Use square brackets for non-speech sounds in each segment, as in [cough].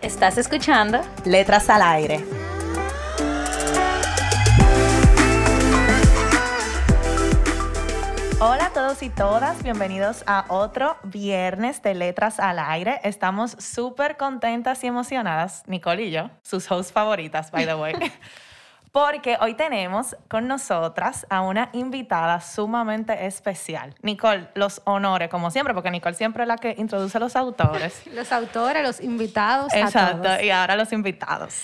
¿Estás escuchando? Letras al aire. Hola a todos y todas, bienvenidos a otro viernes de Letras al Aire. Estamos súper contentas y emocionadas, Nicole y yo, sus hosts favoritas, by the way, [laughs] porque hoy tenemos con nosotras a una invitada sumamente especial. Nicole, los honores, como siempre, porque Nicole siempre es la que introduce a los autores. [laughs] Los autores, los invitados. Exacto, a todos. y ahora los invitados.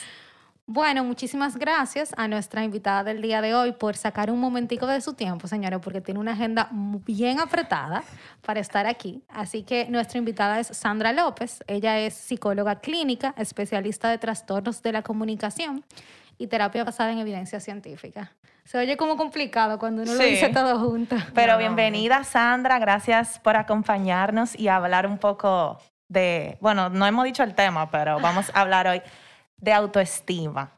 Bueno, muchísimas gracias a nuestra invitada del día de hoy por sacar un momentico de su tiempo, señores, porque tiene una agenda bien apretada para estar aquí. Así que nuestra invitada es Sandra López. Ella es psicóloga clínica, especialista de trastornos de la comunicación y terapia basada en evidencia científica. Se oye como complicado cuando uno lo dice todo junto. Pero bienvenida, Sandra. Gracias por acompañarnos y hablar un poco de, bueno, no hemos dicho el tema, pero vamos a hablar hoy de autoestima.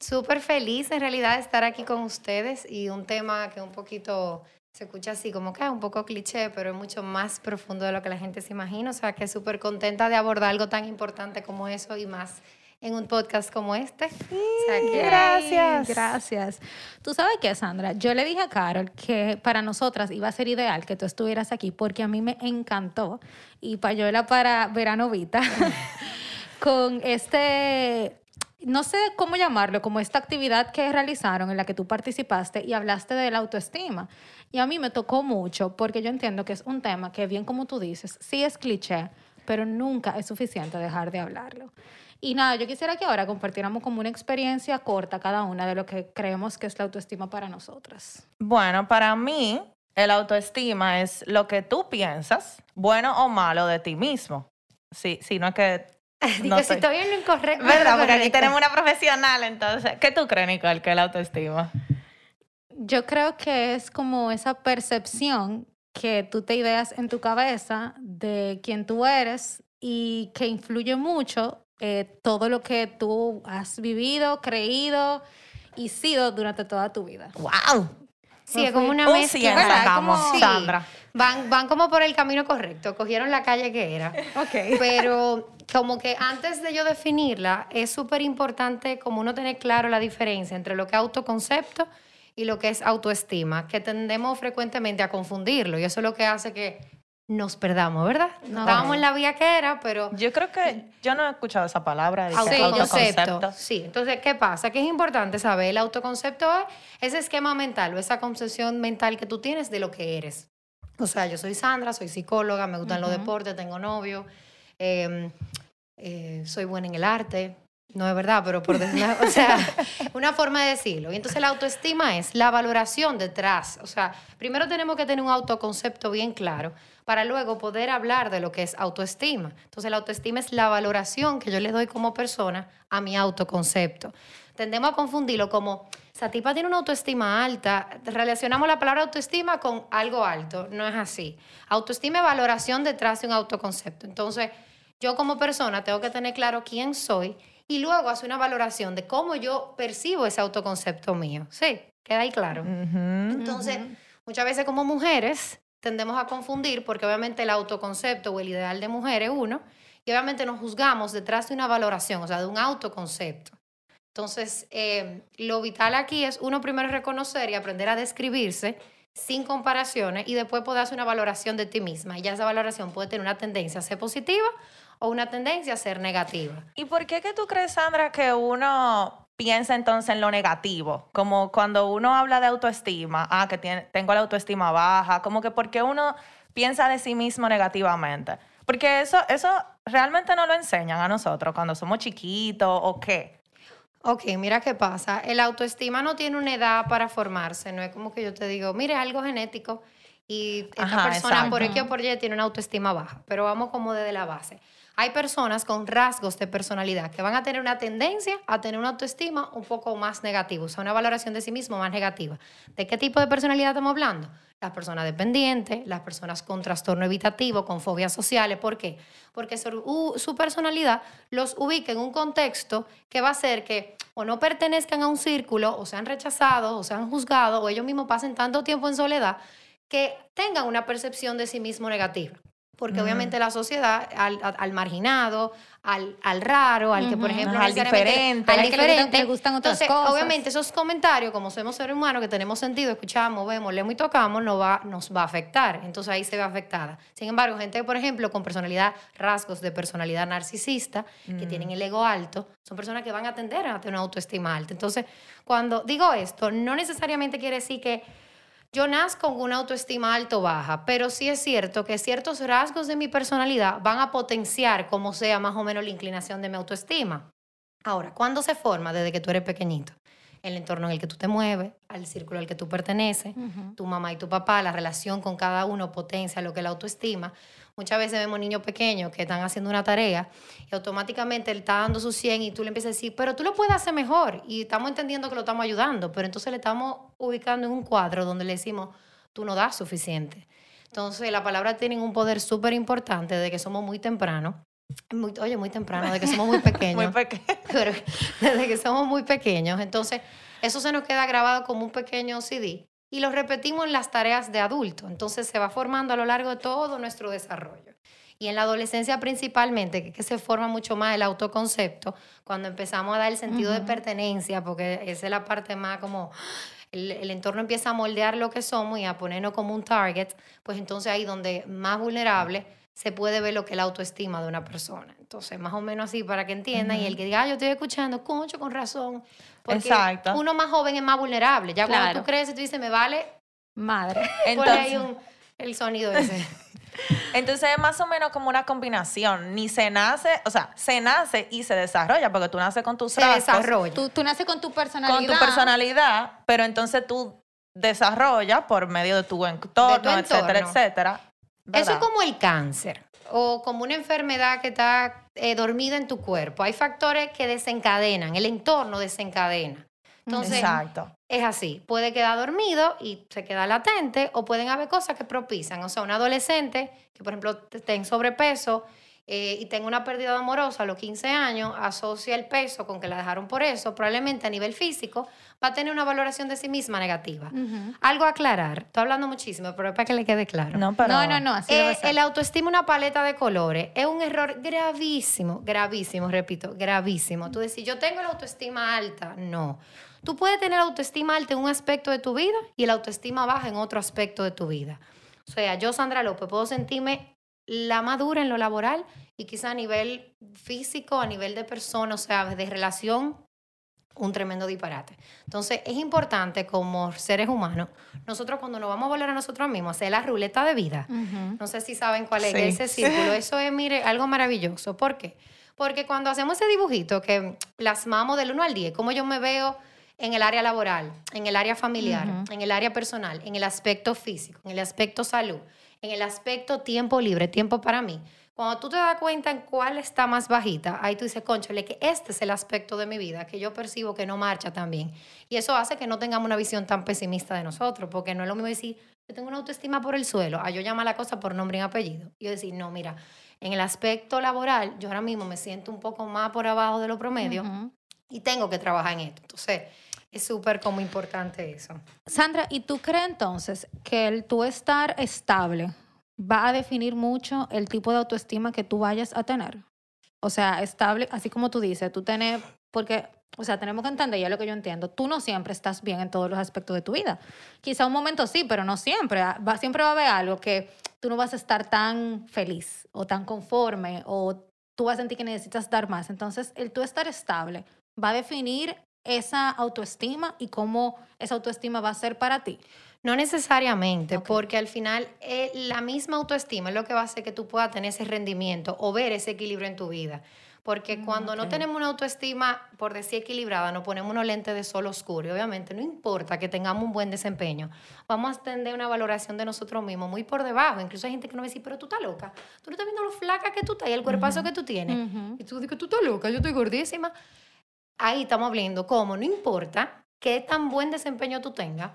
Súper feliz en realidad de estar aquí con ustedes y un tema que un poquito se escucha así como que es un poco cliché, pero es mucho más profundo de lo que la gente se imagina. O sea, que súper contenta de abordar algo tan importante como eso y más en un podcast como este. O sea, que Gracias. Gracias. Tú sabes qué, Sandra, yo le dije a Carol que para nosotras iba a ser ideal que tú estuvieras aquí porque a mí me encantó y payola para verano Vita [laughs] con este no sé cómo llamarlo, como esta actividad que realizaron en la que tú participaste y hablaste de la autoestima. Y a mí me tocó mucho porque yo entiendo que es un tema que, bien como tú dices, sí es cliché, pero nunca es suficiente dejar de hablarlo. Y nada, yo quisiera que ahora compartiéramos como una experiencia corta cada una de lo que creemos que es la autoestima para nosotras. Bueno, para mí, el autoestima es lo que tú piensas, bueno o malo, de ti mismo. Sí, sí, no es que... [laughs] Digo, no si estoy en lo incorrecto. ¿Verdad? Porque aquí tenemos una profesional, entonces. ¿Qué tú crees, Nicole, que es la autoestima? Yo creo que es como esa percepción que tú te ideas en tu cabeza de quién tú eres y que influye mucho eh, todo lo que tú has vivido, creído y sido durante toda tu vida. ¡Wow! Sí, es como una Un mezcla. 100 ¿verdad? sacamos, Como- Sandra. Van, van como por el camino correcto, cogieron la calle que era. Ok. Pero como que antes de yo definirla, es súper importante como uno tener claro la diferencia entre lo que es autoconcepto y lo que es autoestima, que tendemos frecuentemente a confundirlo y eso es lo que hace que nos perdamos, ¿verdad? No. Estábamos en la vía que era, pero Yo creo que yo no he escuchado esa palabra. de que autoconcepto. autoconcepto. Sí, entonces, ¿qué pasa? Que es importante saber, el autoconcepto es ese esquema mental o esa concepción mental que tú tienes de lo que eres. O sea, yo soy Sandra, soy psicóloga, me gustan los deportes, tengo novio, eh, eh, soy buena en el arte. No es verdad, pero por decir, o sea, [laughs] una forma de decirlo. Y entonces la autoestima es la valoración detrás. O sea, primero tenemos que tener un autoconcepto bien claro para luego poder hablar de lo que es autoestima. Entonces la autoestima es la valoración que yo le doy como persona a mi autoconcepto. Tendemos a confundirlo como, esa tipa tiene una autoestima alta, relacionamos la palabra autoestima con algo alto. No es así. Autoestima es valoración detrás de un autoconcepto. Entonces, yo como persona tengo que tener claro quién soy y luego hacer una valoración de cómo yo percibo ese autoconcepto mío. Sí, queda ahí claro. Entonces, muchas veces como mujeres tendemos a confundir porque obviamente el autoconcepto o el ideal de mujer es uno y obviamente nos juzgamos detrás de una valoración, o sea, de un autoconcepto. Entonces, eh, lo vital aquí es uno primero reconocer y aprender a describirse sin comparaciones y después poder hacer una valoración de ti misma. Y ya esa valoración puede tener una tendencia a ser positiva o una tendencia a ser negativa. ¿Y por qué que tú crees, Sandra, que uno piensa entonces en lo negativo? Como cuando uno habla de autoestima, ah, que tiene, tengo la autoestima baja, como que por qué uno piensa de sí mismo negativamente. Porque eso, eso realmente no lo enseñan a nosotros cuando somos chiquitos o qué. Ok, mira qué pasa. El autoestima no tiene una edad para formarse. No es como que yo te digo, mire, algo genético y esta Ajá, persona por exacto. X o por Y tiene una autoestima baja. Pero vamos como desde la base. Hay personas con rasgos de personalidad que van a tener una tendencia a tener una autoestima un poco más negativa, o sea, una valoración de sí mismo más negativa. ¿De qué tipo de personalidad estamos hablando? Las personas dependientes, las personas con trastorno evitativo, con fobias sociales. ¿Por qué? Porque su, personalidad los ubica en un contexto que va a hacer que o no pertenezcan a un círculo, o sean rechazados, o sean juzgados, o ellos mismos pasen tanto tiempo en soledad que tengan una percepción de sí mismo negativa. Porque obviamente la sociedad, al, marginado, al, raro, al que, por ejemplo, al diferente, al diferente, que le, gustan otras Entonces, obviamente, esos comentarios, como somos seres humanos, que tenemos sentido, escuchamos, vemos, leemos y tocamos, nos va, nos va a afectar. Entonces, ahí se ve afectada. Sin embargo, gente, por ejemplo, con personalidad, rasgos de personalidad narcisista, que tienen el ego alto, son personas que van a tender a tener una autoestima alta. Entonces, cuando digo esto, no necesariamente quiere decir que yo nazco con una autoestima alto baja, pero sí es cierto que ciertos rasgos de mi personalidad van a potenciar como sea más o menos la inclinación de mi autoestima. Ahora, ¿cuándo se forma? Desde que tú eres pequeñito. El entorno en el que tú te mueves, al círculo al que tú perteneces, tu mamá y tu papá, la relación con cada uno potencia lo que es la autoestima. Muchas veces vemos niños pequeños que están haciendo una tarea y automáticamente él está dando su 100 y tú le empiezas a decir, pero tú lo puedes hacer mejor y estamos entendiendo que lo estamos ayudando, pero entonces le estamos ubicando en un cuadro donde le decimos, tú no das suficiente. Entonces, la palabra tiene un poder súper importante desde que somos muy tempranos. Muy, oye, muy temprano, desde que somos muy pequeños. [laughs] muy pequeños. desde que somos muy pequeños. Entonces, eso se nos queda grabado como un pequeño CD y lo repetimos en las tareas de adulto. Entonces se va formando a lo largo de todo nuestro desarrollo. Y en la adolescencia principalmente, que, se forma mucho más el autoconcepto, cuando empezamos a dar el sentido de pertenencia, porque esa es la parte más como el, el, entorno empieza a moldear lo que somos y a ponernos como un target, pues entonces ahí donde más vulnerable se puede ver lo que es la autoestima de una persona. Entonces, más o menos así para que entiendan. Y el que diga, ah, yo estoy escuchando, concho, con razón. Porque Exacto. uno más joven es más vulnerable. Ya cuando tú crees y tú dices, me vale. Madre. [laughs] Entonces, ahí un, el sonido ese. [laughs] Entonces es más o menos como una combinación. Ni se nace, o sea, se nace y se desarrolla, porque tú naces con tus se desarrolla. Tú, tú naces con tu personalidad. Con tu personalidad, pero entonces tú desarrollas por medio de tu entorno, etcétera, etcétera. Eso es como el cáncer o como una enfermedad que está eh, dormida en tu cuerpo. Hay factores que desencadenan, el entorno desencadena. Entonces, Exacto. es así. Puede quedar dormido y se queda latente o pueden haber cosas que propician. O sea, un adolescente que, por ejemplo, esté en sobrepeso eh, y tenga una pérdida amorosa a los 15 años, asocia el peso con que la dejaron por eso, probablemente a nivel físico va a tener una valoración de sí misma negativa. Algo a aclarar, estoy hablando muchísimo, pero es para que le quede claro. No, no, no, así eh, El autoestima una paleta de colores es un error gravísimo, gravísimo, repito, gravísimo. Tú decís, yo tengo la autoestima alta, no. Tú puedes tener autoestima alta en un aspecto de tu vida y la autoestima baja en otro aspecto de tu vida. O sea, yo, Sandra López, puedo sentirme la madura en lo laboral y quizá a nivel físico, a nivel de persona, o sea, de relación, un tremendo disparate. Entonces, es importante como seres humanos, nosotros cuando nos vamos a volver a nosotros mismos, hacer la ruleta de vida. No sé si saben cuál es ese [laughs] círculo. Eso es, mire, algo maravilloso. ¿Por qué? Porque cuando hacemos ese dibujito que plasmamos del 1 al 10, cómo yo me veo en el área laboral, en el área familiar, en el área personal, en el aspecto físico, en el aspecto salud, en el aspecto tiempo libre, tiempo para mí. Cuando tú te das cuenta en cuál está más bajita, ahí tú dices, conchole, que este es el aspecto de mi vida que yo percibo que no marcha tan bien. Y eso hace que no tengamos una visión tan pesimista de nosotros, porque no es lo mismo decir, yo tengo una autoestima por el suelo, a yo llamo la cosa por nombre y apellido. Y yo decir, no, mira, en el aspecto laboral, yo ahora mismo me siento un poco más por abajo de lo promedio y tengo que trabajar en esto. Entonces, es súper como importante eso. Sandra, ¿y tú crees entonces que el tú estar estable va a definir mucho el tipo de autoestima que tú vayas a tener? O sea, estable, así como tú dices, tú tienes, porque, o sea, tenemos que entender, ya lo que yo entiendo, tú no siempre estás bien en todos los aspectos de tu vida. Quizá un momento sí, pero no siempre. Ah, va, siempre va a haber algo que tú no vas a estar tan feliz o tan conforme o tú vas a sentir que necesitas dar más. Entonces, el tú estar estable va a definir esa autoestima y cómo esa autoestima va a ser para ti? No necesariamente, porque al final eh, la misma autoestima es lo que va a hacer que tú puedas tener ese rendimiento o ver ese equilibrio en tu vida. Porque cuando no tenemos una autoestima, por decir equilibrada, nos ponemos unos lentes de sol oscuro. Y obviamente no importa que tengamos un buen desempeño, vamos a tener una valoración de nosotros mismos muy por debajo. Incluso hay gente que nos va a decir, pero tú estás loca. Tú no estás viendo lo flaca que tú estás y el cuerpazo que tú tienes. Y tú dices, tú estás loca, yo estoy gordísima. Ahí estamos hablando cómo no importa qué tan buen desempeño tú tengas,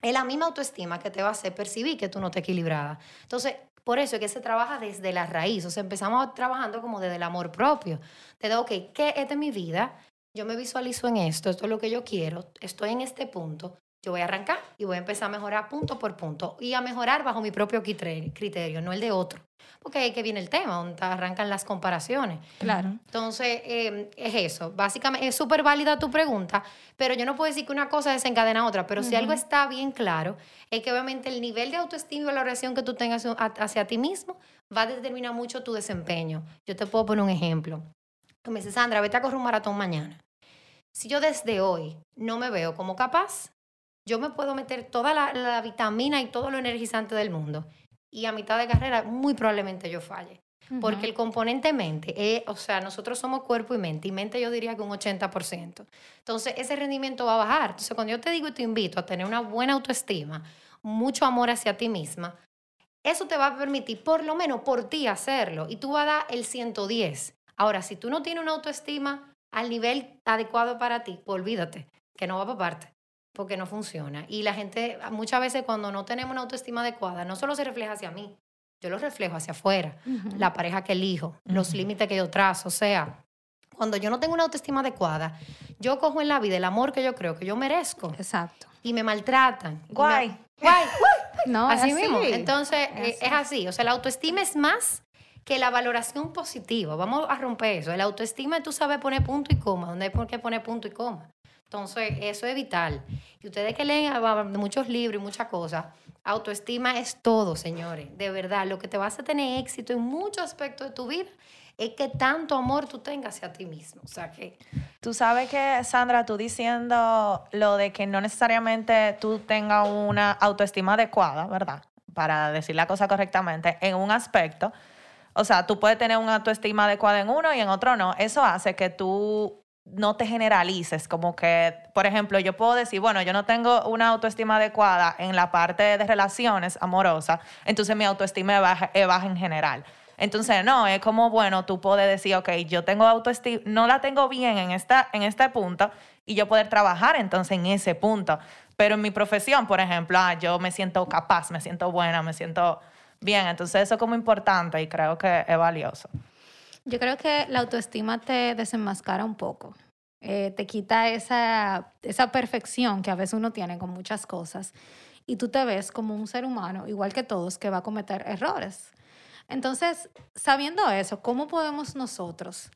es la misma autoestima que te va a hacer percibir que tú no estás equilibrada. Entonces, por eso es que se trabaja desde la raíz. O sea, empezamos trabajando como desde el amor propio. Te digo, ok, ¿qué es de mi vida? Yo me visualizo en esto, esto es lo que yo quiero, estoy en este punto. Yo voy a arrancar y voy a empezar a mejorar punto por punto y a mejorar bajo mi propio criterio, no el de otro. Porque ahí que viene el tema, donde arrancan las comparaciones. Claro. Entonces, em, es eso. Básicamente, es súper válida tu pregunta, pero yo no puedo decir que una cosa desencadena otra. Pero si algo está bien claro, es que obviamente el nivel de autoestima y valoración que tú tengas hacia ti mismo va a determinar mucho tu desempeño. Yo te puedo poner un ejemplo. Me dices, Sandra, vete a correr un maratón mañana. Si yo desde hoy no me veo como capaz, yo me puedo meter toda la, vitamina y todo lo energizante del mundo. Y a mitad de carrera, muy probablemente yo falle. Porque el componente mente, es, o sea, nosotros somos cuerpo y mente, y mente yo diría que un 80%. Entonces, ese rendimiento va a bajar. Entonces, cuando yo te digo y te invito a tener una buena autoestima, mucho amor hacia ti misma, eso te va a permitir, por lo menos por ti, hacerlo. Y tú vas a dar el 110. Ahora, si tú no tienes una autoestima al nivel adecuado para ti, pues olvídate, que no va para parte porque no funciona. Y la gente, muchas veces cuando no tenemos una autoestima adecuada, no solo se refleja hacia mí, yo lo reflejo hacia afuera, la pareja que elijo, los límites que yo trazo, o sea, cuando yo no tengo una autoestima adecuada, yo cojo en la vida el amor que yo creo que yo merezco. Exacto. Y me maltratan. Guay. Guay. [laughs] no, así, mismo. Entonces, es así. es así. O sea, la autoestima es más que la valoración positiva. Vamos a romper eso. La autoestima tú sabes poner punto y coma, donde hay que poner punto y coma. Entonces, eso es vital. Y ustedes que leen muchos libros y muchas cosas, autoestima es todo, señores. De verdad, lo que te vas a tener éxito en muchos aspectos de tu vida es que tanto amor tú tengas hacia ti mismo. O sea que... Tú sabes que, Sandra, tú diciendo lo de que no necesariamente tú tengas una autoestima adecuada, ¿verdad? Para decir la cosa correctamente, en un aspecto. O sea, tú puedes tener una autoestima adecuada en uno y en otro no. Eso hace que tú no te generalices, como que, por ejemplo, yo puedo decir, bueno, yo no tengo una autoestima adecuada en la parte de relaciones amorosas, entonces mi autoestima es baja, en general. Entonces, no, es como, bueno, tú puedes decir, ok, yo tengo autoestima, no la tengo bien en, esta, en este punto y yo poder trabajar entonces en ese punto. Pero en mi profesión, por ejemplo, ah, yo me siento capaz, me siento buena, me siento bien. Entonces, eso es como importante y creo que es valioso. Yo creo que la autoestima te desenmascara un poco. Eh, te quita esa, esa perfección que a veces uno tiene con muchas cosas y tú te ves como un ser humano, igual que todos, que va a cometer errores. Entonces, sabiendo eso, ¿cómo podemos nosotros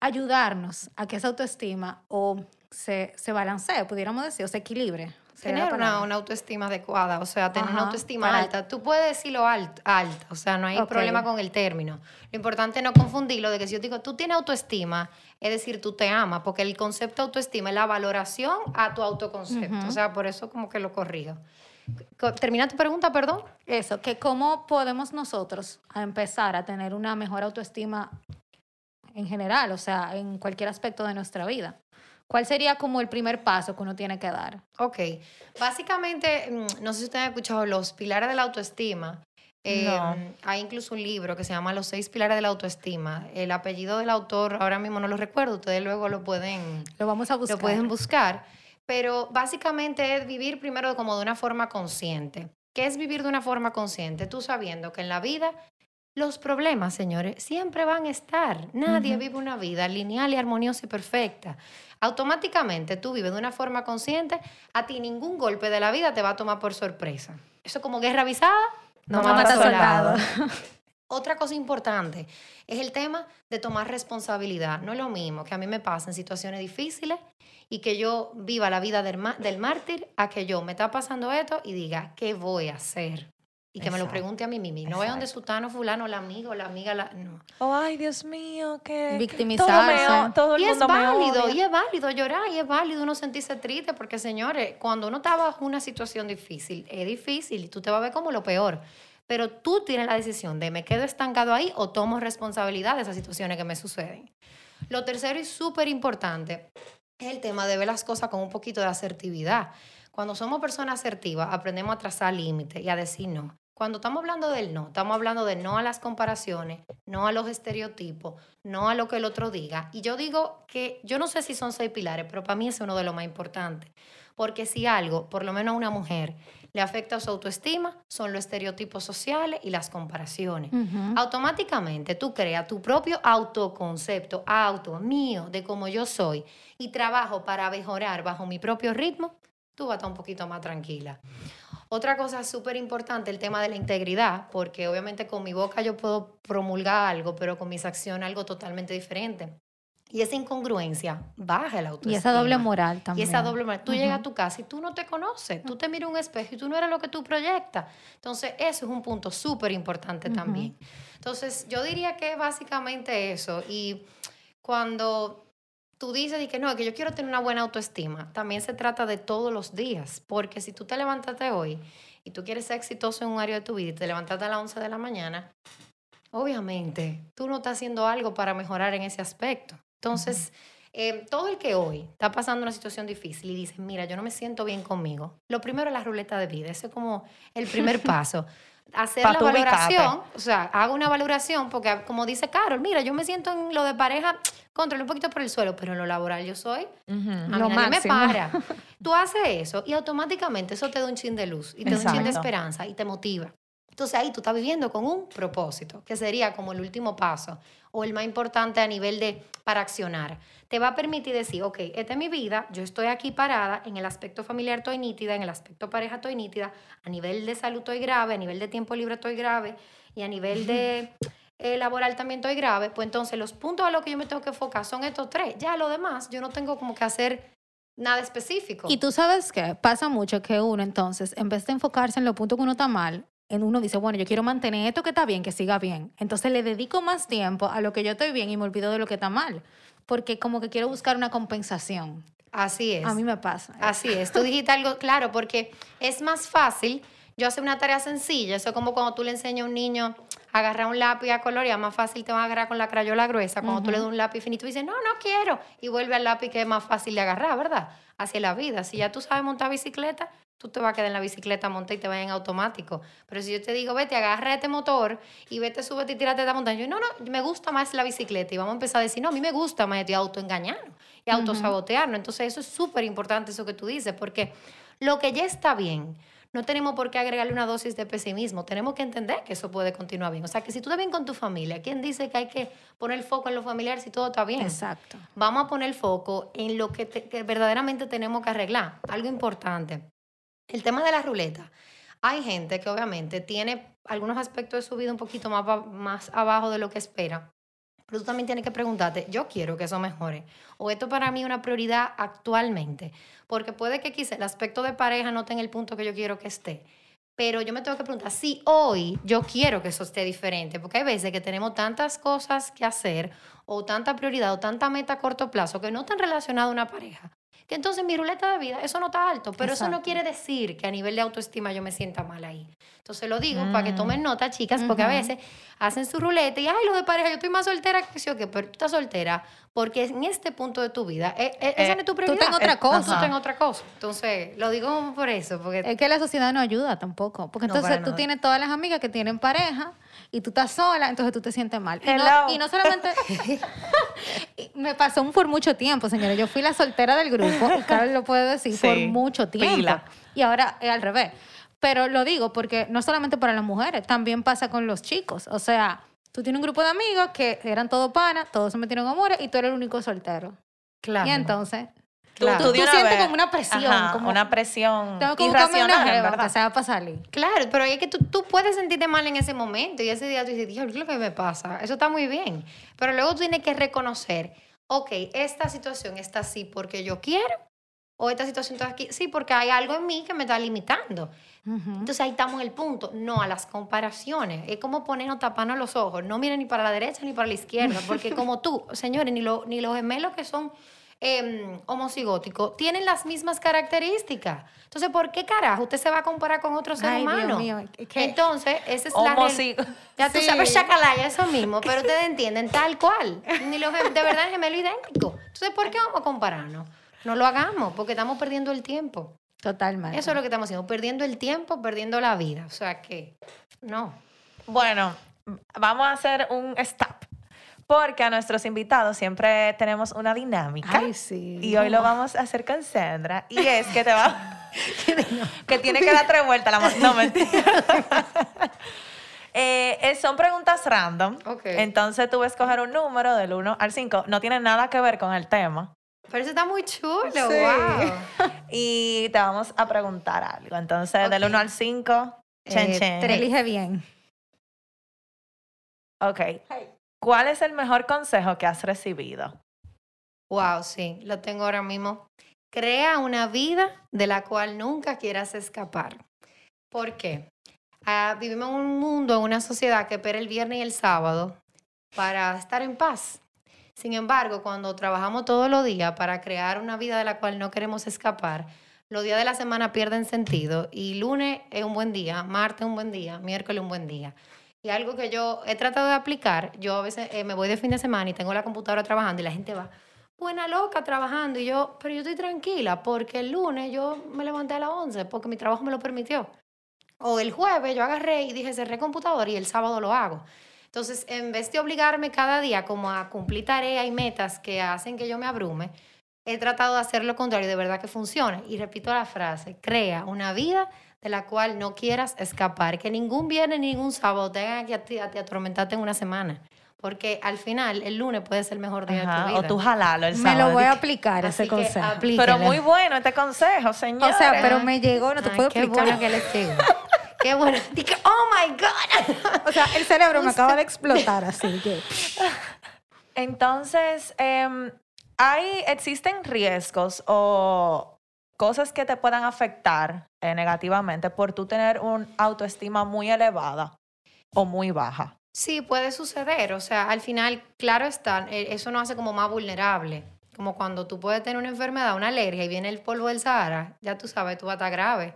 ayudarnos a que esa autoestima o se, se balancee, pudiéramos decir, o se equilibre? Tener una, una, autoestima adecuada, o sea, tener una autoestima alta. Tú puedes decirlo alta, alta, o sea, no hay problema con el término. Lo importante es no confundirlo de que si yo digo, tú tienes autoestima, es decir, tú te amas, porque el concepto de autoestima es la valoración a tu autoconcepto. O sea, por eso como que lo corrijo. Termina tu pregunta, perdón. Eso, que cómo podemos nosotros empezar a tener una mejor autoestima en general, o sea, en cualquier aspecto de nuestra vida. ¿Cuál sería como el primer paso que uno tiene que dar? Ok, básicamente, mm, no sé si ustedes han escuchado los pilares de la autoestima. Em, hay incluso un libro que se llama Los seis pilares de la autoestima. El apellido del autor ahora mismo no lo recuerdo, ustedes luego lo pueden, lo vamos a buscar. Lo pueden buscar. Pero básicamente es vivir primero como de una forma consciente. ¿Qué es vivir de una forma consciente? Tú sabiendo que en la vida los problemas, señores, siempre van a estar. Nadie vive una vida lineal y armoniosa y perfecta automáticamente tú vives de una forma consciente, a ti ningún golpe de la vida te va a tomar por sorpresa. Eso como guerra avisada, no, no mata soldado. [laughs] Otra cosa importante es el tema de tomar responsabilidad. No es lo mismo que a mí me pasa en situaciones difíciles y que yo viva la vida del, del mártir a que yo me está pasando esto y diga, ¿qué voy a hacer? Y que me lo pregunte a mí misma. No vaya donde sutano, fulano, la amigo, la amiga, la... No. Oh, ay, Dios mío, que... Victimizarse. Todo, el y mundo es válido, y es válido llorar, y es válido uno sentirse triste, porque, señores, cuando uno está bajo una situación difícil, es difícil, y tú te vas a ver como lo peor. pero tú tienes la decisión de me quedo estancado ahí o tomo responsabilidad de esas situaciones que me suceden. Lo tercero y súper importante es el tema de ver las cosas con un poquito de asertividad. Cuando somos personas asertivas, aprendemos a trazar límites y a decir no. Cuando estamos hablando del no, estamos hablando de no a las comparaciones, no a los estereotipos, no a lo que el otro diga. Y yo digo que yo no sé si son seis pilares, pero para mí es uno de los más importantes. Porque si algo, por lo menos a una mujer, le afecta a su autoestima, son los estereotipos sociales y las comparaciones. Automáticamente tú creas tu propio autoconcepto, auto mío, de cómo yo soy, y trabajo para mejorar bajo mi propio ritmo, tú vas a estar un poquito más tranquila. Otra cosa súper importante, el tema de la integridad, porque obviamente con mi boca yo puedo promulgar algo, pero con mis acciones algo totalmente diferente. Y esa incongruencia baja el autoestima. Y esa doble moral también. Y esa doble moral. Tú llegas a tu casa y tú no te conoces. Tú te miras un espejo y tú no eres lo que tú proyectas. Entonces, eso es un punto súper importante también. Entonces, yo diría que básicamente eso. Y cuando tú dices que no, que yo quiero tener una buena autoestima, también se trata de todos los días, porque si tú te levantaste hoy y tú quieres ser exitoso en un área de tu vida y te levantaste a las 11 de la mañana, obviamente tú no estás haciendo algo para mejorar en ese aspecto. Entonces, eh, todo el que hoy está pasando una situación difícil y dice, mira, yo no me siento bien conmigo, lo primero es la ruleta de vida, ese es como el primer [laughs] paso hacer la valoración, o sea, hago una valoración, porque como dice Carol, mira, yo me siento en lo de pareja, controlo un poquito por el suelo, pero en lo laboral yo soy, a mí me para. [laughs] Tú haces eso y automáticamente eso te da un chin de luz y te da un chin de esperanza y te motiva. Entonces ahí tú estás viviendo con un propósito, que sería como el último paso o el más importante a nivel de para accionar. Te va a permitir decir, ok, esta es mi vida, yo estoy aquí parada, en el aspecto familiar estoy nítida, en el aspecto pareja estoy nítida, a nivel de salud estoy grave, a nivel de tiempo libre estoy grave y a nivel de eh, laboral también estoy grave, pues entonces los puntos a los que yo me tengo que enfocar son estos tres. Ya lo demás, yo no tengo como que hacer nada específico. Y tú sabes que pasa mucho que uno entonces, en vez de enfocarse en los puntos que uno está mal, uno dice, bueno, yo quiero mantener esto que está bien, que siga bien. Entonces le dedico más tiempo a lo que yo estoy bien y me olvido de lo que está mal. Porque como que quiero buscar una compensación. Así es. A mí me pasa. Así es. Tú [laughs] dijiste algo claro, porque es más fácil yo hacer una tarea sencilla. Eso es como cuando tú le enseñas a un niño a agarrar un lápiz a colorear, más fácil te va a agarrar con la crayola gruesa. Cuando tú le das un lápiz finito y dices, no, no quiero. Y vuelve al lápiz que es más fácil de agarrar, ¿verdad? Hacia la vida. Si ya tú sabes montar bicicleta, tú te vas a quedar en la bicicleta monta y te vas en automático. Pero si yo te digo, vete, agarra este motor y vete, súbete y tírate de la montaña. Yo, no, no, me gusta más la bicicleta. Y vamos a empezar a decir, no, a mí me gusta más de autoengañarnos y autosabotearnos. Entonces, eso es súper importante, eso que tú dices, porque lo que ya está bien, no tenemos por qué agregarle una dosis de pesimismo. Tenemos que entender que eso puede continuar bien. O sea, que si tú estás bien con tu familia, ¿quién dice que hay que poner el foco en lo familiar si todo está bien? Exacto. Vamos a poner el foco en lo que, que verdaderamente tenemos que arreglar. Algo importante. El tema de la ruleta. Hay gente que obviamente tiene algunos aspectos de su vida un poquito más, más abajo de lo que espera. Pero tú también tienes que preguntarte, yo quiero que eso mejore. O esto para mí es una prioridad actualmente. Porque puede que quizá el aspecto de pareja no esté en el punto que yo quiero que esté. Pero yo me tengo que preguntar si hoy yo quiero que eso esté diferente. Porque hay veces que tenemos tantas cosas que hacer o tanta prioridad o tanta meta a corto plazo que no están relacionadas a una pareja que entonces mi ruleta de vida, eso no está alto, pero eso no quiere decir que a nivel de autoestima yo me sienta mal ahí. Entonces lo digo para que mm. tomen nota, chicas, porque a veces hacen su ruleta y, ay, lo de pareja, yo estoy más soltera que yo, que pero tú estás soltera porque en este punto de tu vida, eh, eh, esa no es tu prioridad. Tú tengo otra cosa. Tú tengo otra cosa. Entonces, lo digo por eso. Porque... Es que la sociedad no ayuda tampoco. Porque entonces tú tienes todas las amigas que tienen pareja y tú estás sola, entonces tú te sientes mal. Y no, y no, solamente... [laughs] [laughs] me pasó por mucho tiempo, señores. Yo fui la soltera del grupo, y Carlos lo puede decir, por mucho tiempo. Y ahora es al revés. Pero lo digo porque no solamente para las mujeres, también pasa con los chicos. O sea, tú tienes un grupo de amigos que eran todos panas, todos se metieron en amores y tú eres el único soltero. Claro. Y entonces, Claro. Tú, sientes como una presión. como, una presión tengo que irracional, una ¿verdad? Que se va a salir. Claro, pero es que tú, tú, puedes sentirte mal en ese momento y ese día tú dices, Dios, ¿qué es lo que me pasa? Eso está muy bien. Pero luego tú tienes que reconocer, ok, esta situación está así porque yo quiero o esta situación está aquí, sí, porque hay algo en mí que me está limitando. Entonces ahí estamos en el punto, no a las comparaciones. Es como ponernos tapando los ojos, no miren ni para la derecha ni para la izquierda, porque [laughs] como tú, señores, ni, lo, ni los gemelos que son em, homocigótico tienen las mismas características. Entonces, ¿por qué carajo usted se va a comparar con otro ser Ay, Dios mío, que- Entonces, esa es la... Ya tú Sí. sabes, chacalaya, eso mismo, pero [laughs] ustedes entienden tal cual. Ni los de verdad es gemelo idéntico. Entonces, ¿por qué vamos a compararnos? No lo hagamos, porque estamos perdiendo el tiempo. Totalmente. Eso es lo que estamos haciendo, perdiendo el tiempo, perdiendo la vida. O sea que, no. Bueno, vamos a hacer un stop. Porque a nuestros invitados siempre tenemos una dinámica. Ay, sí. Y hoy lo vamos a hacer con Sandra. Y es que te va. [laughs] que tiene que dar tres vueltas la mano. No, mentira. [laughs] Eh, eh, son preguntas random. Ok. Entonces tú vas a escoger un número del 1 al 5. No tiene nada que ver con el tema. Pero eso está muy chulo, Sí. wow. [laughs] Y te vamos a preguntar algo. Entonces, del Ok. 1 al 5, chen, Eh, chen. tres. Elige bien. Ok. ¿Cuál es el mejor consejo que has recibido? Wow, sí, lo tengo ahora mismo. Crea una vida de la cual nunca quieras escapar. ¿Por qué? Ah, vivimos en un mundo, en una sociedad que espera el viernes y el sábado para estar en paz. Sin embargo, cuando trabajamos todos los días para crear una vida de la cual no queremos escapar, los días de la semana pierden sentido y lunes es un buen día, martes un buen día, miércoles un buen día. Y algo que yo he tratado de aplicar, yo a veces eh, me voy de fin de semana y tengo la computadora trabajando y la gente va, buena loca trabajando. Y yo, pero yo estoy tranquila porque el lunes yo me levanté a las 11 porque mi trabajo me lo permitió. O el jueves yo agarré y dije, cerré computador y el sábado lo hago. Entonces, en vez de obligarme cada día como a cumplir tareas y metas que hacen que yo me abrume, he tratado de hacer lo contrario, de verdad que funciona. Y repito la frase, crea una vida de la cual no quieras escapar, que ningún viernes ni ningún sábado tengan que ti atormentarte en una semana. Porque al final, el lunes puede ser el mejor día de Ajá, tu vida. O tú jalalo el Me lo sábado. voy a aplicar Así ese que consejo. aplíquela. Pero muy bueno este consejo, O señor. sea, pero me llegó, no te Ay, puedo qué explicar. bueno que les llegó. Qué bueno. Dije, oh my God. O sea, el cerebro me acaba de explotar así que. Entonces, em, ¿hay, ¿existen riesgos o cosas que te puedan afectar eh, negativamente por tú tener una autoestima muy elevada o muy baja? Sí, puede suceder. O sea, al final, claro está, eh, eso nos hace como más vulnerable. Como cuando tú puedes tener una enfermedad, una alergia y viene el polvo del Sahara, ya tú sabes, tú vas a estar grave.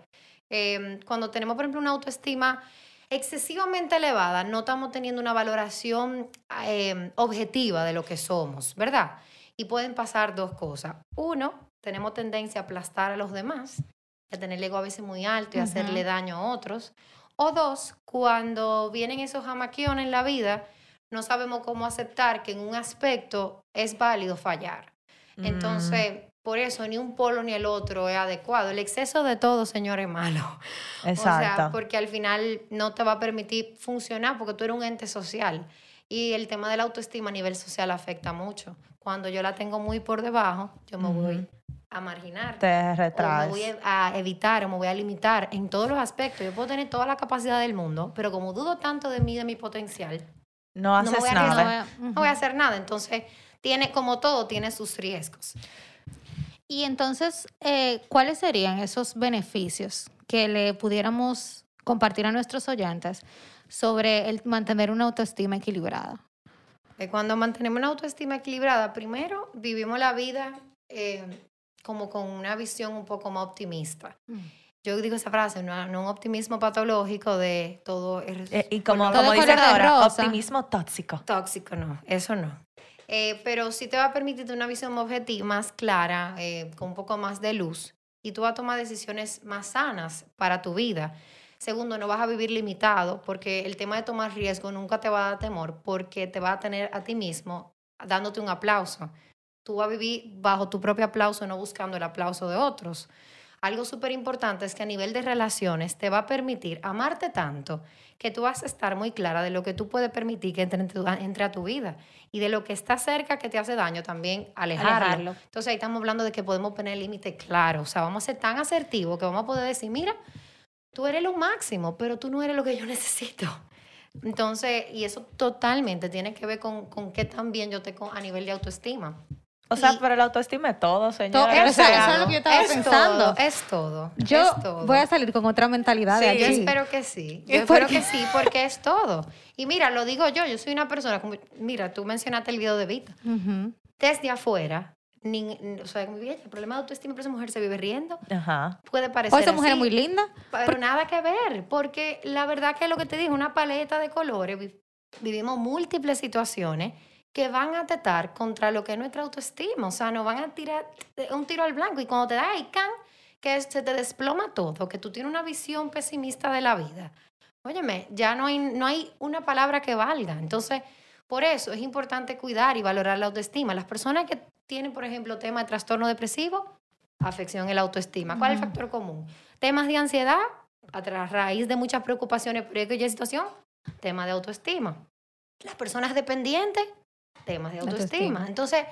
Eh, cuando tenemos, por ejemplo, una autoestima excesivamente elevada, no estamos teniendo una valoración eh, objetiva de lo que somos, ¿verdad? Y pueden pasar dos cosas. Uno, tenemos tendencia a aplastar a los demás, a tener el ego a veces muy alto y Ujú. hacerle daño a otros. O dos, cuando vienen esos jamaquiones en la vida, no sabemos cómo aceptar que en un aspecto es válido fallar. Mm. Entonces, por eso ni un polo ni el otro es adecuado. El exceso de todo, señor, es malo. Exacto. [laughs] O sea, porque al final no te va a permitir funcionar porque tú eres un ente social. Y el tema de la autoestima a nivel social afecta mucho. Cuando yo la tengo muy por debajo, yo me voy a marginar. Te O me retraes. voy a evitar o me voy a limitar en todos los aspectos. Yo puedo tener toda la capacidad del mundo, pero como dudo tanto de mí, de mi potencial, No no haces me voy a nada. arriesgar. no voy a hacer nada. Entonces, tiene, como todo, tiene sus riesgos. Y entonces, eh, ¿cuáles serían esos beneficios que le pudiéramos compartir a nuestros oyentes sobre el mantener una autoestima equilibrada? Eh, Cuando mantenemos una autoestima equilibrada, primero vivimos la vida eh, como con una visión un poco más optimista. Yo digo esa frase, no, no un optimismo patológico de todo es Eh, y como, como de ahora, optimismo tóxico. tóxico, no, eso no. Eh, pero sí te va a permitir una visión objetiva más clara, eh, con un poco más de luz, y tú vas a tomar decisiones más sanas para tu vida. Segundo, no vas a vivir limitado, porque el tema de tomar riesgo nunca te va a dar temor, porque te va a tener a ti mismo dándote un aplauso. Tú vas a vivir bajo tu propio aplauso, no buscando el aplauso de otros. Algo súper importante es que a nivel de relaciones te va a permitir amarte tanto que tú vas a estar muy clara de lo que tú puedes permitir que entre, en tu- entre a tu vida y de lo que está cerca que te hace daño también alejarlo. Alejarlo. Entonces ahí estamos hablando de que podemos poner límites claros. O sea, vamos a ser tan asertivos que vamos a poder decir, mira, tú eres lo máximo, pero tú no eres lo que yo [laughs] necesito. Entonces, y eso totalmente tiene que ver con, con qué tan bien yo te a nivel de autoestima. O sea, Y- pero la autoestima es todo, señor. Eso- eso es lo que yo estaba es pensando. Todo, es todo. Yo es todo. voy a salir con otra mentalidad de Sí, yo aquí. espero que sí. ¿Y Yo espero qué? que sí, porque es todo. Y mira, lo digo yo, yo soy una persona como, mira, tú mencionaste el video de Vita. Desde afuera, ni, o sea, muy bien, el problema de autoestima por esa mujer se vive riendo. Ajá. Puede parecer O esa mujer es muy linda. Pero nada que ver, porque la verdad que lo que te dije, una paleta de colores, vi- vivimos múltiples situaciones que van a atentar contra lo que es nuestra autoestima, o sea, nos van a tirar un tiro al blanco y cuando te da ahí, can, que se te desploma todo, que tú tienes una visión pesimista de la vida. Óyeme, ya no hay, no hay una palabra que valga. Entonces, por eso es importante cuidar y valorar la autoestima. Las personas que tienen, por ejemplo, tema de trastorno depresivo, afección en la autoestima. ¿Cuál es el factor común? Temas de ansiedad, a raíz de muchas preocupaciones por aquella situación, tema de autoestima. Las personas dependientes, temas de autoestima. Autoestima. Entonces,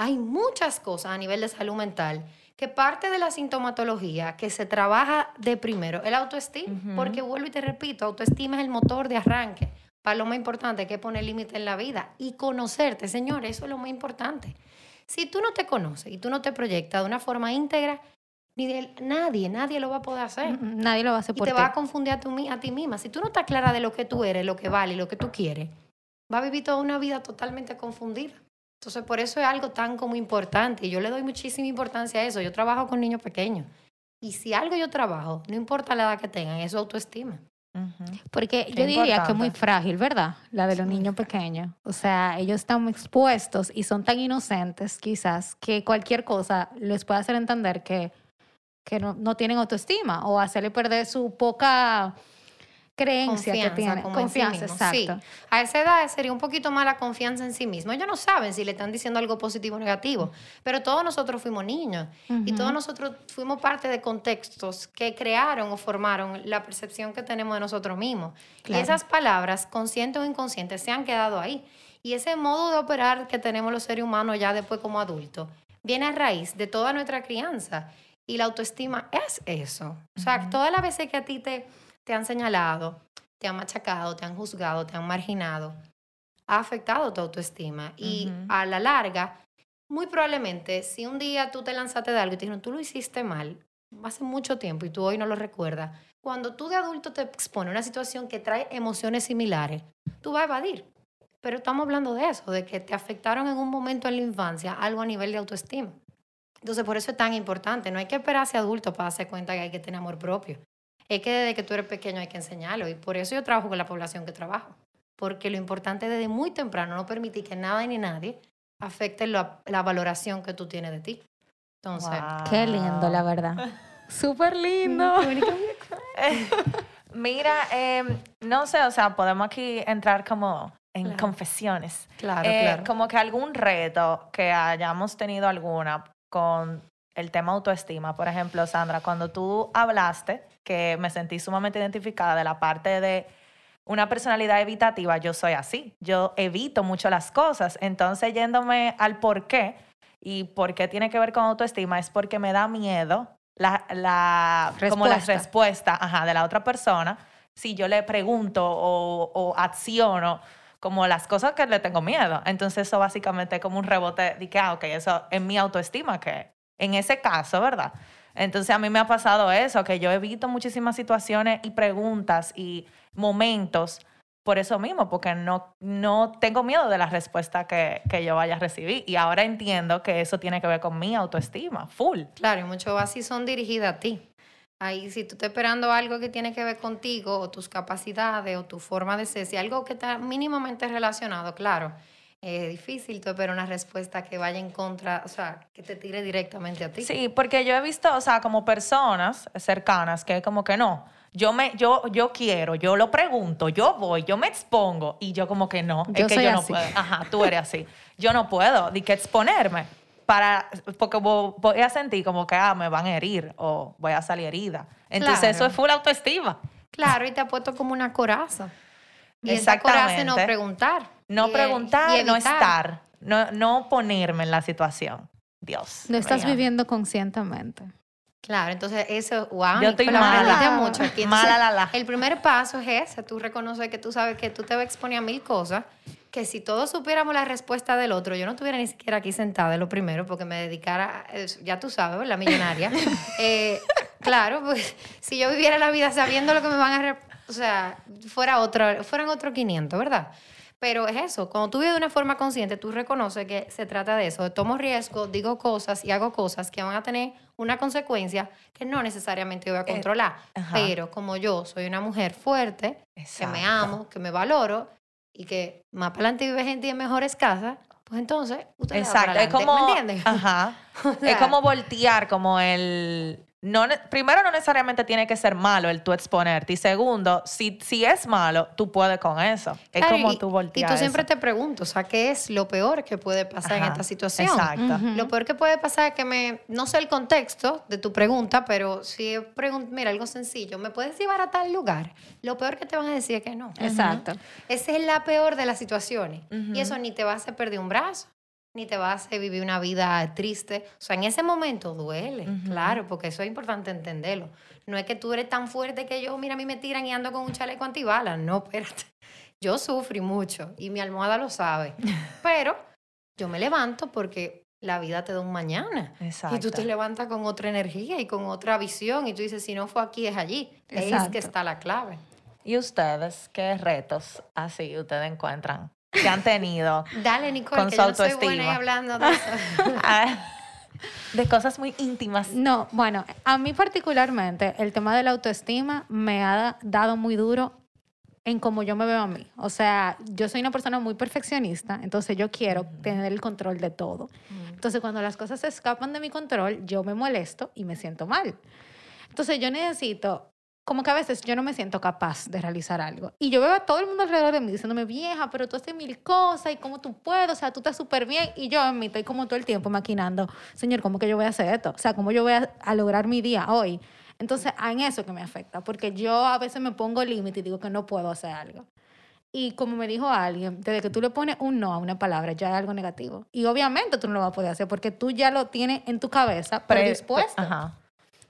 hay muchas cosas a nivel de salud mental que parte de la sintomatología que se trabaja de primero, el autoestima, porque vuelvo y te repito, autoestima es el motor de arranque. Para lo más importante que poner límite en la vida y conocerte, señores, eso es lo más importante. Si tú no te conoces y tú no te proyectas de una forma íntegra, ni de- nadie, nadie lo va a poder hacer. Mm, Nadie lo va a hacer Y por te ti. va a confundir a, tu a ti misma. Si tú no estás clara de lo que tú eres, lo que vale y lo que tú quieres, va a vivir toda una vida totalmente confundida. Entonces, por eso es algo tan como importante. Y yo le doy muchísima importancia a eso. Yo trabajo con niños pequeños. Y si algo yo trabajo, no importa la edad que tengan, es su autoestima. Porque Qué yo diría que es muy importante. frágil, ¿verdad? La de los Sí, niños pequeños. O sea, ellos están expuestos y son tan inocentes, quizás, que cualquier cosa les puede hacer entender que, que no, no tienen autoestima o hacerle perder su poca creencia que Confianza, en sí Confianza, mismo, exacto. sí. A esa edad sería un poquito más la confianza en sí mismo. Ellos no saben si le están diciendo algo positivo o negativo, pero todos nosotros fuimos niños y todos nosotros fuimos parte de contextos que crearon o formaron la percepción que tenemos de nosotros mismos. Claro. Y esas palabras, conscientes o inconscientes, se han quedado ahí. Y ese modo de operar que tenemos los seres humanos ya después como adultos viene a raíz de toda nuestra crianza. Y la autoestima es eso. O sea, todas las veces que a ti te, te han señalado, te han machacado, te han juzgado, te han marginado, ha afectado tu autoestima. Y a la larga, muy probablemente, si un día tú te lanzaste de algo y te dijeron, tú lo hiciste mal, hace mucho tiempo y tú hoy no lo recuerdas, cuando tú de adulto te expones a una situación que trae emociones similares, tú vas a evadir. Pero estamos hablando de eso, de que te afectaron en un momento en la infancia algo a nivel de autoestima. Entonces, por eso es tan importante. No hay que esperarse adulto para darse cuenta que hay que tener amor propio. Es que desde que tú eres pequeño hay que enseñarlo. Y por eso yo trabajo con la población que trabajo. Porque lo importante es desde muy temprano no permitir que nada ni nadie afecte la, la valoración que tú tienes de ti. Entonces, Qué lindo, la verdad. [laughs] Súper lindo. [laughs] Mira, em, no sé, o sea, podemos aquí entrar como en Claro. confesiones. claro, Eh, claro. Como que algún reto que hayamos tenido alguna con el tema autoestima. Por ejemplo, Sandra, cuando tú hablaste, que me sentí sumamente identificada de la parte de una personalidad evitativa, yo soy así. Yo evito mucho las cosas. Entonces, yéndome al por qué y por qué tiene que ver con autoestima, es porque me da miedo la, la, como la Respuesta. ajá, de la otra persona si yo le pregunto o, o acciono como las cosas que le tengo miedo. Entonces eso básicamente es como un rebote de que, ah, ok, eso es mi autoestima, que en ese caso, ¿verdad? Entonces a mí me ha pasado eso, que yo evito muchísimas situaciones y preguntas y momentos por eso mismo, porque no, no tengo miedo de la respuesta que, que yo vaya a recibir. Y ahora entiendo que eso tiene que ver con mi autoestima, full. Claro, y muchos así son dirigidas a ti. Ahí, si tú estás esperando algo que tiene que ver contigo, o tus capacidades, o tu forma de ser, si algo que está mínimamente relacionado, claro, es difícil tú esperar una respuesta que vaya en contra, o sea, que te tire directamente a ti. Sí, porque yo he visto, o sea, como personas cercanas que como que no. Yo me, yo, yo quiero, yo lo pregunto, yo voy, yo me expongo y yo como que no, Yo es que soy yo no así. puedo. Ajá, tú eres así. Yo no puedo, de que exponerme para, porque vo- voy a sentir como que ah, me van a herir o voy a salir herida. Entonces Claro. eso es full autoestima. Claro, y te ha puesto como una coraza. Y esa coraza no preguntar. No y- preguntar, y no estar, no, no ponerme en la situación. Dios. Lo estás viviendo conscientemente. Claro, entonces eso, wow, Yo estoy mala. mucho aquí. Entonces, Mala la la. El primer paso es ese, tú reconoces que tú sabes que tú te vas a exponer a mil cosas, que si todos supiéramos la respuesta del otro, yo no estuviera ni siquiera aquí sentada, lo primero, porque me dedicara, eso, ya tú sabes, la millonaria. [laughs] Eh, claro, pues si yo viviera la vida sabiendo lo que me van a... o sea, fuera otro, fueran otro 500, ¿verdad? Pero es eso, cuando tú vives de una forma consciente, tú reconoces que se trata de eso, de tomo riesgo, digo cosas y hago cosas que van a tener una consecuencia que no necesariamente voy a controlar. ajá. Pero como yo soy una mujer fuerte, que me Exacto. amo, que me valoro y que más para adelante vive gente en mejores casas, pues entonces usted le da para Exacto, es como, ¿me entiendes? [laughs] ajá, O es como voltear, como el, no, primero no necesariamente tiene que ser malo el tú exponerte y segundo, si, si es malo, tú puedes con eso, es claro, como y- tú Y voltear tú siempre eso. te preguntas, o sea, ¿qué es lo peor que puede pasar en Ajá, esta situación? Exacto. Ujú. Lo peor que puede pasar es que me, no sé el contexto de tu pregunta, pero si pregunto, mira, algo sencillo, ¿me puedes llevar a tal lugar? Lo peor que te van a decir es que no. Exacto. Esa es la peor de las situaciones. Ujú. Y eso ni te va a hacer perder un brazo, ni te va a hacer vivir una vida triste. O sea, en ese momento duele, claro, porque eso es importante entenderlo. No es que tú eres tan fuerte que yo, mira, a mí me tiran y ando con un chaleco antibalas. No, espérate. [laughs] Yo sufrí mucho y mi almohada lo sabe. [laughs] Pero yo me levanto porque la vida te da un mañana. Y tú Exacto. te levantas con otra energía y con otra visión y tú dices, si no fue aquí, es allí. Es Exacto. que está la clave. ¿Y ustedes qué retos así ustedes encuentran que han tenido Dale, Nicole, Con que su yo no soy buena hablando de eso. [laughs] Ah, de cosas muy íntimas? No, bueno, a mí particularmente el tema de la autoestima me ha da- dado muy duro en cómo yo me veo a mí. O sea, yo soy una persona muy perfeccionista, entonces yo quiero tener el control de todo. Entonces, cuando las cosas se escapan de mi control, yo me molesto y me siento mal. Entonces, yo necesito, como que a veces yo no me siento capaz de realizar algo. Y yo veo a todo el mundo alrededor de mí diciéndome, vieja, pero tú haces mil cosas y cómo tú puedes, o sea, tú estás súper bien. Y yo en mí estoy como todo el tiempo maquinando, señor, ¿cómo que yo voy a hacer esto? O sea, ¿cómo yo voy a, a lograr mi día hoy? Entonces, en eso que me afecta, porque yo a veces me pongo límite y digo que no puedo hacer algo. Y como me dijo alguien, desde que tú le pones un no a una palabra, ya hay algo negativo. Y obviamente tú no lo vas a poder hacer porque tú ya lo tienes en tu cabeza Pre- predispuesto. Ajá.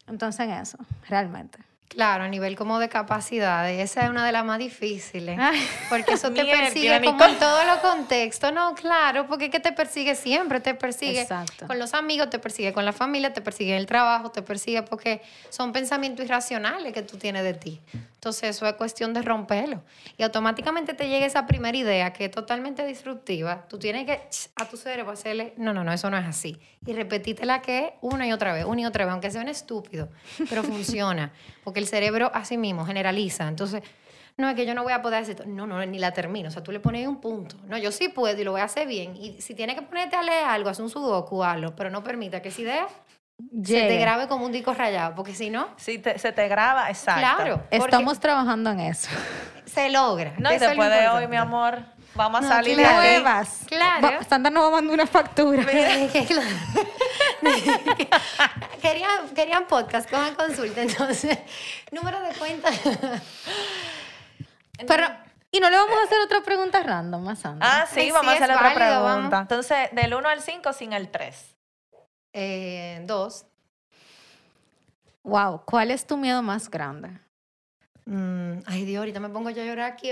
Entonces, en eso, realmente. Claro, a nivel como de capacidades, esa es una de las más difíciles. Ay. Porque eso [laughs] te Mierda, persigue como en todos los contextos. No, claro, porque es que te persigue siempre, te persigue Exacto. con los amigos, te persigue con la familia, te persigue en el trabajo, te persigue porque son pensamientos irracionales que tú tienes de ti. Entonces eso es cuestión de romperlo. Y automáticamente te llega esa primera idea que es totalmente disruptiva. Tú tienes que a tu cerebro hacerle, no, no, no, eso no es así. Y repetítela que una y otra vez, una y otra vez, aunque sea un estúpido, pero [laughs] funciona. Porque el cerebro así mismo generaliza. Entonces, no es que yo no voy a poder hacer esto. No, no, ni la termino. O sea, tú le pones un punto. No, yo sí puedo y lo voy a hacer bien. Y si tienes que ponerte a leer algo, haz un sudoku, hazlo. Pero no permita que esa idea se te grabe como un disco rayado. Porque si no, Si te- se te graba, exacto. claro. Estamos trabajando en eso. se logra. No, y después de hoy, mi amor, vamos a No, salir de aquí. Claro. Va- Sandra nos va a mandar una factura. [laughs] [laughs] querían, querían podcast, cojan consulta. Entonces, [laughs] número de cuenta. [laughs] Pero, ¿y no le vamos a hacer otra pregunta random a Sandra? Ah, sí, Ay, vamos sí, a hacerle es otra válido, pregunta. vamos. Entonces, del 1 al 5 sin el 3. Eh, dos. Wow, ¿cuál es tu miedo más grande? Mm, ay, Dios, ahorita me pongo yo a llorar aquí.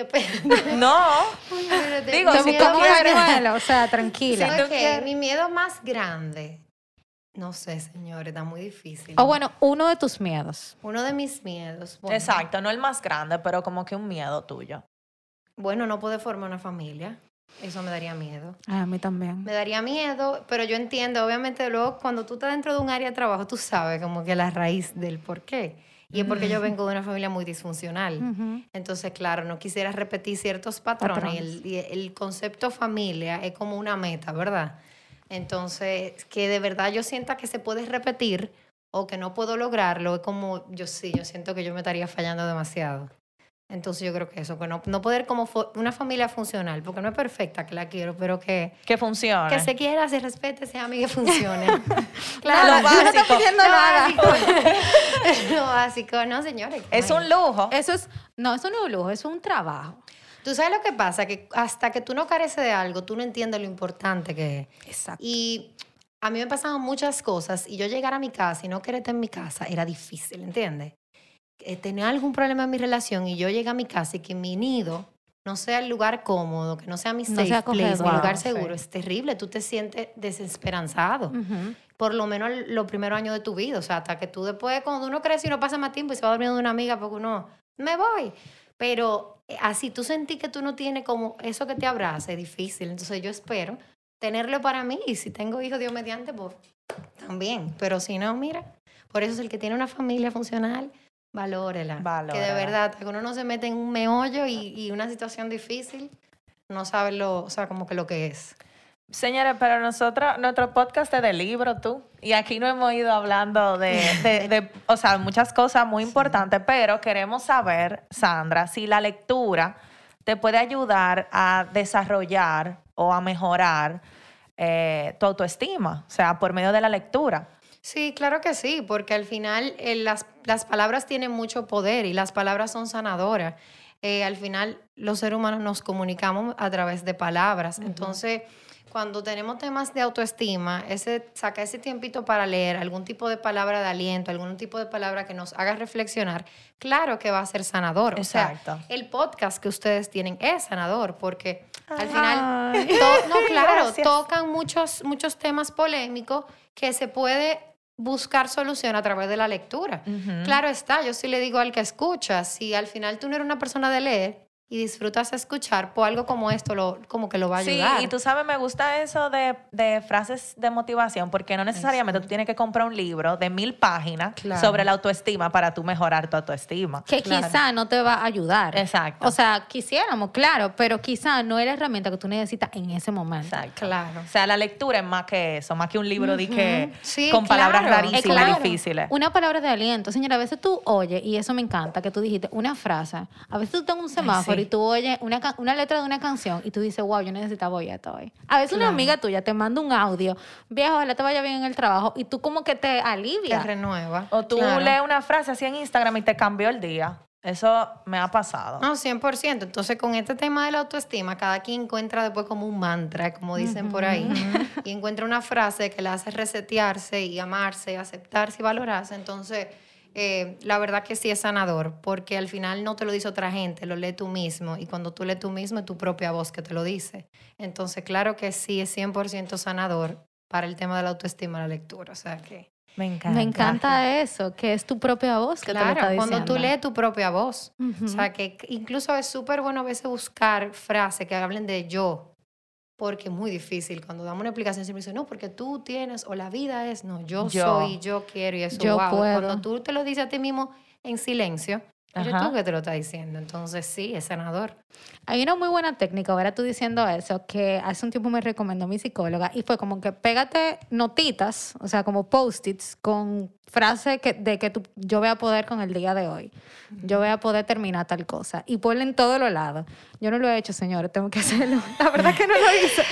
No. Uy. Digo, Mi si tú Como más quieres. O sea, tranquila. Sí, tú Ok, quieres. mi miedo más grande. No sé, señores, está muy difícil. O bueno, uno de tus miedos. Uno de mis miedos. Bueno, Exacto, no el más grande, pero como que un miedo tuyo. Bueno, no poder formar una familia. Eso me daría miedo. Ay, a mí también. Me daría miedo, pero yo entiendo, obviamente, luego cuando tú estás dentro de un área de trabajo, tú sabes como que la raíz del por qué. Y es porque yo vengo de una familia muy disfuncional. Entonces, claro, no quisiera repetir ciertos patrones. Y Patrones. el, y el concepto familia es como una meta, ¿verdad? Entonces, que de verdad yo sienta que se puede repetir o que no puedo lograrlo, es como, yo sí, yo siento que yo me estaría fallando demasiado. Entonces yo creo que eso, que no, no poder como una familia funcional, porque no es perfecta, que la quiero, pero que, Que funcione. que se quiera, se respete, se ame y que funcione. [laughs] [laughs] Lo claro, básico. pidiendo lo nada. básico. [laughs] Lo básico, no, señores. Es un lujo. Eso es, no, eso no es un lujo, eso es un trabajo. Tú sabes lo que pasa, que hasta que tú no careces de algo, tú no entiendes lo importante que es. Exacto. Y a mí me pasaban muchas cosas y yo llegar a mi casa y no querer estar en mi casa era difícil, ¿entiendes? Eh, tenía algún problema en mi relación y yo llegué a mi casa y que mi nido no sea el lugar cómodo, que no sea mi No safe sea place, mi lugar sí. seguro, es terrible. Tú te sientes desesperanzado. Por lo menos los primeros años de tu vida. O sea, hasta que tú después, cuando uno crece y uno pasa más tiempo y se va durmiendo de una amiga porque uno, me voy. Pero así tú sentí que tú no tienes como eso que te abraza, es difícil. Entonces yo espero tenerlo para mí y si tengo hijos, Dios mediante, pues también. Pero si no, mira, por eso es el que tiene una familia funcional, valórela. Que de verdad, que uno no se mete en un meollo y, y una situación difícil, no sabe lo, o sea, como que lo que es. Señores, pero nosotros, nuestro podcast es de libro, tú. Y aquí no hemos ido hablando de, de- de, o sea, muchas cosas muy importantes, pero queremos saber, Sandra, si la lectura te puede ayudar a desarrollar o a mejorar eh, tu autoestima, o sea, por medio de la lectura. Sí, claro que sí, porque al final eh, las, las palabras tienen mucho poder y las palabras son sanadoras. Eh, al final los seres humanos nos comunicamos a través de palabras. Entonces, cuando tenemos temas de autoestima, ese, saca ese tiempito para leer algún tipo de palabra de aliento, algún tipo de palabra que nos haga reflexionar, claro que va a ser sanador. Exacto. O sea, el podcast que ustedes tienen es sanador porque al final, [laughs] to- no, claro, Gracias. tocan muchos, muchos temas polémicos que se puede buscar solución a través de la lectura. Claro está, yo sí le digo al que escucha, si al final tú no eres una persona de leer y disfrutas escuchar, pues algo como esto lo, como que lo va a Sí, ayudar. y tú sabes, me gusta eso de, de frases de motivación, porque no necesariamente tú tienes que comprar un libro de mil páginas Claro. sobre la autoestima para tú mejorar tu autoestima. Que Claro. quizá no te va a ayudar. Exacto. O sea, quisiéramos, claro, pero quizá no es la herramienta que tú necesitas en ese momento. Exacto. Claro. O sea, la lectura es más que eso, más que un libro de que Sí, con palabras rarísimas y difíciles. Una palabra de aliento. Señora, a veces tú oyes, y eso me encanta, que tú dijiste una frase. A veces tú en un semáforo sí. Y tú oyes una, una letra de una canción y tú dices, wow, yo necesitaba oír esto hoy. A veces una amiga tuya te manda un audio, viejo, ojalá te vaya bien en el trabajo, y tú como que te Te alivia. renueva. O tú Claro. lees una frase así en Instagram y te cambió el día. Eso me ha pasado. No, 100%. Entonces, con este tema de la autoestima, cada quien encuentra después como un mantra, como dicen por ahí, y encuentra una frase que le hace resetearse y amarse, aceptarse y valorarse. Entonces, eh, la verdad que sí es sanador, porque al final no te lo dice otra gente, lo lee tú mismo, y cuando tú lees tú mismo es tu propia voz que te lo dice. Entonces, claro que sí es 100% sanador para el tema de la autoestima la lectura. O sea que... Me encanta. Me encanta eso, que es tu propia voz que te lo está Claro, diciendo. cuando tú lees tu propia voz. O sea, que incluso es súper bueno a veces buscar frases que hablen de yo, porque es muy difícil. Cuando damos una explicación siempre dicen, no, porque tú tienes, o la vida es, no, yo, Yo. soy, yo quiero, y eso, Yo wow. puedo. Cuando tú te lo dices a ti mismo en silencio, eres Ajá. tú que te lo estás diciendo. Entonces, sí, es sanador. Hay una muy buena técnica, ahora tú diciendo eso, que hace un tiempo me recomendó mi psicóloga y fue como que pégate notitas, o sea, como post-its con frases que, de que tú, yo voy a poder con el día de hoy. Yo voy a poder terminar tal cosa. Y ponle en todos los lados. Yo no lo he hecho, señores, tengo que hacerlo. [laughs] La verdad que no lo hice.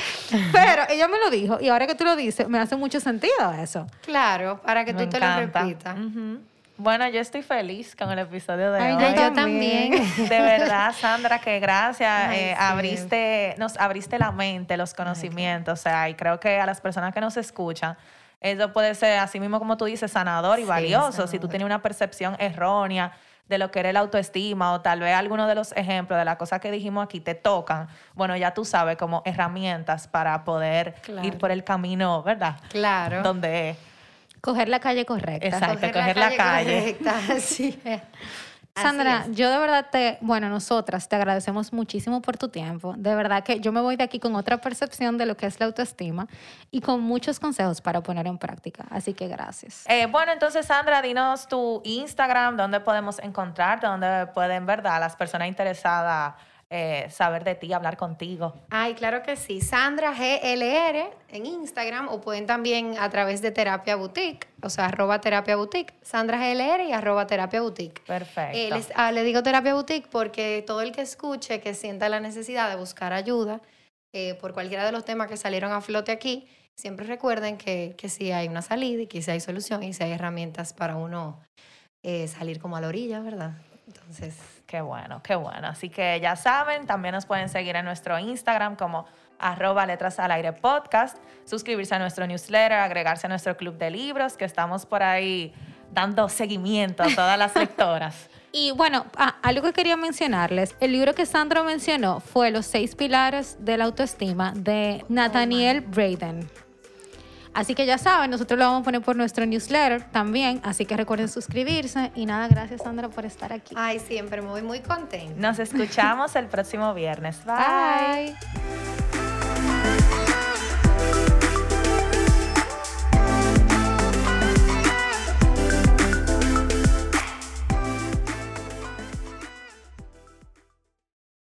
Pero ella me lo dijo y ahora que tú lo dices, me hace mucho sentido eso. Claro, para que Me tú te encanta. lo repitas. Ujú. Bueno, yo estoy feliz con el episodio de Ay, hoy. yo Ay, yo también. [laughs] De verdad, Sandra, que gracias. Ay, eh, sí. abriste, nos abriste la mente, los conocimientos. O sea, y creo que a las personas que nos escuchan, eso puede ser, así mismo como tú dices, sanador y Sí, valioso. Si tú sanador. tienes una percepción errónea de lo que era la autoestima o tal vez alguno de los ejemplos de las cosas que dijimos aquí te tocan, bueno, ya tú sabes como herramientas para poder Claro. ir por el camino, ¿verdad? Claro. Donde es. Coger la calle correcta. Exacto. coger la calle. correcta. [laughs] [laughs] Así Sandra, yo de verdad te, bueno, nosotras te agradecemos muchísimo por tu tiempo. De verdad que yo me voy de aquí con otra percepción de lo que es la autoestima y con muchos consejos para poner en práctica. Así que gracias. Eh, bueno, entonces Sandra, dinos tu Instagram, dónde podemos encontrarte, dónde pueden, ¿verdad? Las personas interesadas eh, saber de ti, hablar contigo. Ay, claro que sí. Sandra GLR en Instagram o pueden también a través de Terapia Boutique, o sea, arroba Terapia Boutique, Sandra GLR y arroba Terapia Boutique. Perfecto. Eh, les- ah, le digo Terapia Boutique porque todo el que escuche, que sienta la necesidad de buscar ayuda eh, por cualquiera de los temas que salieron a flote aquí, siempre recuerden que, que sí hay una salida y que sí hay solución y sí hay herramientas para uno eh, salir como a la orilla, ¿verdad? Entonces, Qué bueno, qué bueno. Así que ya saben, también nos pueden seguir en nuestro Instagram como arroba letras al aire podcast, suscribirse a nuestro newsletter, agregarse a nuestro club de libros, que estamos por ahí dando seguimiento a todas las [laughs] lectoras. Y bueno, ah, algo que quería mencionarles, el libro que Sandra mencionó fue Los seis pilares de la autoestima de Nathaniel Braden. Así que ya saben, nosotros lo vamos a poner por nuestro newsletter también. Así que recuerden suscribirse. Y nada, gracias Sandra por estar aquí. Ay, siempre voy muy contenta. Nos escuchamos el próximo viernes. Bye. Bye.